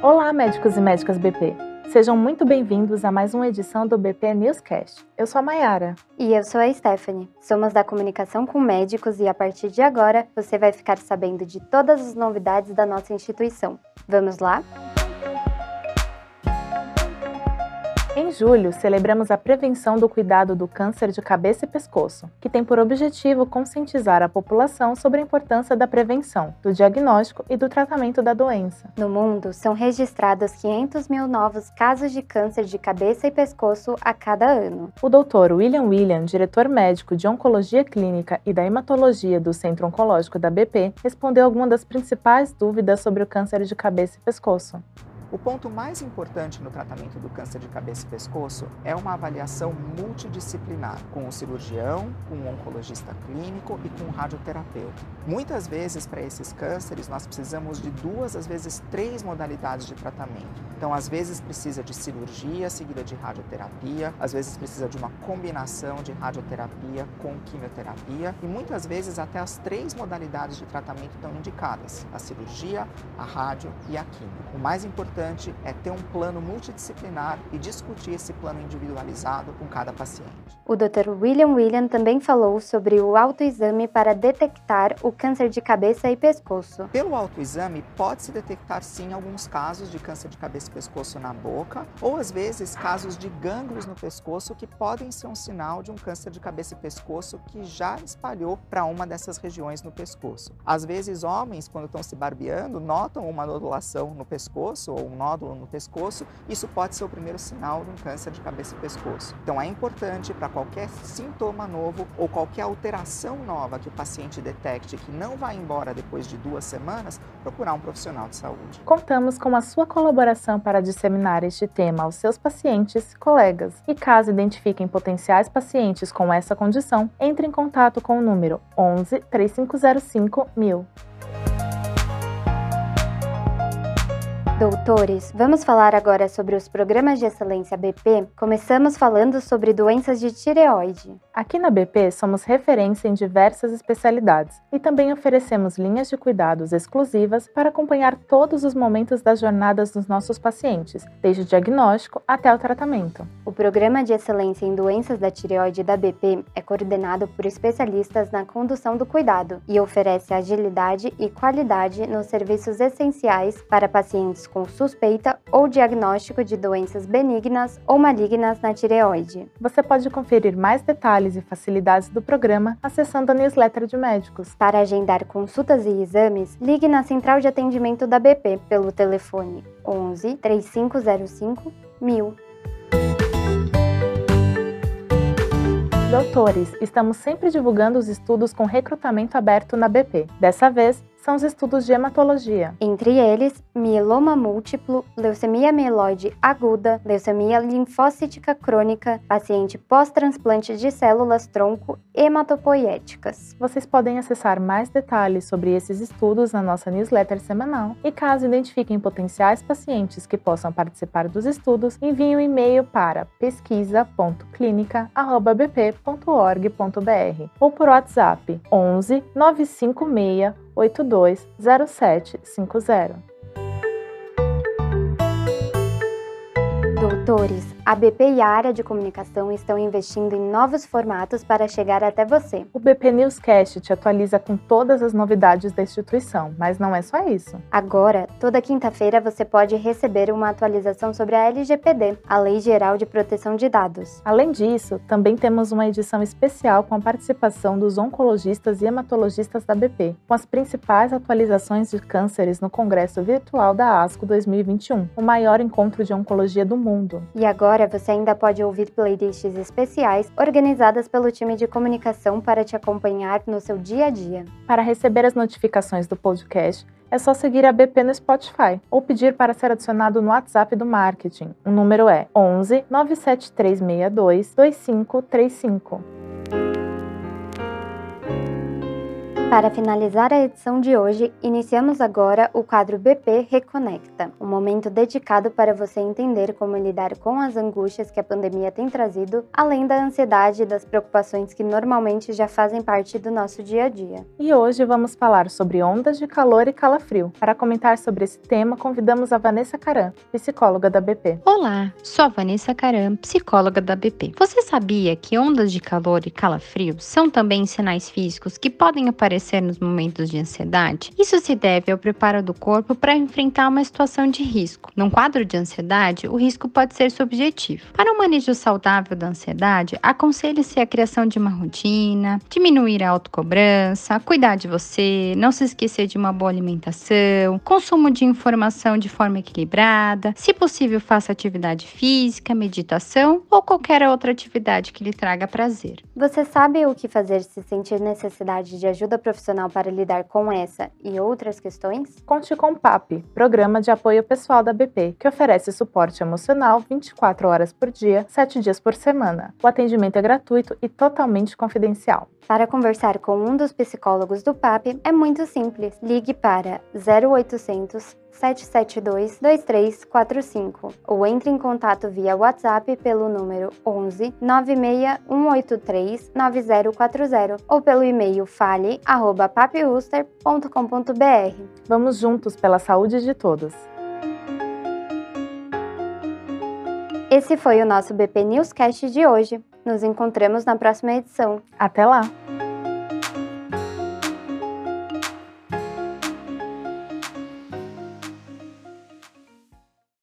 Olá, médicos e médicas BP. Sejam muito bem-vindos a mais uma edição do BP Newscast. Eu sou a Mayara. E eu sou a Stephanie. Somos da comunicação com médicos e a partir de agora você vai ficar sabendo de todas as novidades da nossa instituição. Vamos lá? Em julho, celebramos a prevenção do cuidado do câncer de cabeça e pescoço, que tem por objetivo conscientizar a população sobre a importância da prevenção, do diagnóstico e do tratamento da doença. No mundo, são registrados 500 mil novos casos de câncer de cabeça e pescoço a cada ano. O Dr. William William, diretor médico de Oncologia Clínica e da Hematologia do Centro Oncológico da BP, respondeu algumas das principais dúvidas sobre o câncer de cabeça e pescoço. O ponto mais importante no tratamento do câncer de cabeça e pescoço é uma avaliação multidisciplinar, com o cirurgião, com o oncologista clínico e com o radioterapeuta. Muitas vezes, para esses cânceres, nós precisamos de duas, às vezes três modalidades de tratamento. Então, às vezes precisa de cirurgia seguida de radioterapia, às vezes precisa de uma combinação de radioterapia com quimioterapia e muitas vezes até as três modalidades de tratamento estão indicadas: a cirurgia, a rádio e a quimio. O mais importante importante é ter um plano multidisciplinar e discutir esse plano individualizado com cada paciente. O Dr. William William também falou sobre o autoexame para detectar o câncer de cabeça e pescoço. Pelo autoexame, pode-se detectar sim alguns casos de câncer de cabeça e pescoço na boca, ou às vezes casos de gânglios no pescoço que podem ser um sinal de um câncer de cabeça e pescoço que já espalhou para uma dessas regiões no pescoço. Às vezes, homens, quando estão se barbeando, notam uma nodulação no pescoço ou um nódulo no pescoço, isso pode ser o primeiro sinal de um câncer de cabeça e pescoço. Então é importante para qualquer sintoma novo ou qualquer alteração nova que o paciente detecte que não vai embora depois de duas semanas, procurar um profissional de saúde. Contamos com a sua colaboração para disseminar este tema aos seus pacientes, colegas. E caso identifiquem potenciais pacientes com essa condição, entre em contato com o número 11 3505 1000. Doutores, vamos falar agora sobre os programas de excelência BP. Começamos falando sobre doenças de tireoide. Aqui na BP somos referência em diversas especialidades e também oferecemos linhas de cuidados exclusivas para acompanhar todos os momentos das jornadas dos nossos pacientes, desde o diagnóstico até o tratamento. O programa de excelência em doenças da tireoide da BP é coordenado por especialistas na condução do cuidado e oferece agilidade e qualidade nos serviços essenciais para pacientes com suspeita ou diagnóstico de doenças benignas ou malignas na tireoide. Você pode conferir mais detalhes e facilidades do programa acessando a newsletter de médicos. Para agendar consultas e exames, ligue na central de atendimento da BP pelo telefone 11 3505 1000. Doutores, estamos sempre divulgando os estudos com recrutamento aberto na BP. Dessa vez, são os estudos de hematologia. Entre eles, mieloma múltiplo, leucemia mieloide aguda, leucemia linfócitica crônica, paciente pós-transplante de células tronco hematopoiéticas. Vocês podem acessar mais detalhes sobre esses estudos na nossa newsletter semanal e caso identifiquem potenciais pacientes que possam participar dos estudos, enviem um e-mail para pesquisa.clinica@bp.org.br ou por WhatsApp 11 956 820750. A BP e a área de comunicação estão investindo em novos formatos para chegar até você. O BP Newscast te atualiza com todas as novidades da instituição, mas não é só isso. Agora, toda quinta-feira você pode receber uma atualização sobre a LGPD, a Lei Geral de Proteção de Dados. Além disso, também temos uma edição especial com a participação dos oncologistas e hematologistas da BP, com as principais atualizações de cânceres no Congresso Virtual da ASCO 2021, o maior encontro de oncologia do mundo. E agora Agora você ainda pode ouvir playlists especiais organizadas pelo time de comunicação para te acompanhar no seu dia a dia. Para receber as notificações do podcast, é só seguir a BP no Spotify ou pedir para ser adicionado no WhatsApp do marketing. O número é 11 97362 2535. Para finalizar a edição de hoje, iniciamos agora o quadro BP Reconecta, um momento dedicado para você entender como lidar com as angústias que a pandemia tem trazido, além da ansiedade e das preocupações que normalmente já fazem parte do nosso dia a dia. E hoje vamos falar sobre ondas de calor e calafrio. Para comentar sobre esse tema, convidamos a Vanessa Caram, psicóloga da BP. Olá, sou a Vanessa Caram, psicóloga da BP. Você sabia que ondas de calor e calafrio são também sinais físicos que podem aparecer aparecer nos momentos de ansiedade? Isso se deve ao preparo do corpo para enfrentar uma situação de risco. Num quadro de ansiedade, o risco pode ser subjetivo. Para um manejo saudável da ansiedade, aconselha-se a criação de uma rotina, diminuir a autocobrança, cuidar de você, não se esquecer de uma boa alimentação, consumo de informação de forma equilibrada, se possível, faça atividade física, meditação ou qualquer outra atividade que lhe traga prazer. Você sabe o que fazer se sentir necessidade de ajuda profissional para lidar com essa e outras questões? Conte com o PAP, Programa de Apoio Pessoal da BP, que oferece suporte emocional 24 horas por dia, 7 dias por semana. O atendimento é gratuito e totalmente confidencial. Para conversar com um dos psicólogos do PAP é muito simples. Ligue para 0800 772 2345 ou entre em contato via WhatsApp pelo número 11 96 183 9040 ou pelo e-mail fale@papuster.com.br. Vamos juntos pela saúde de todos. Esse foi o nosso BP Newscast de hoje. Nos encontramos na próxima edição. Até lá!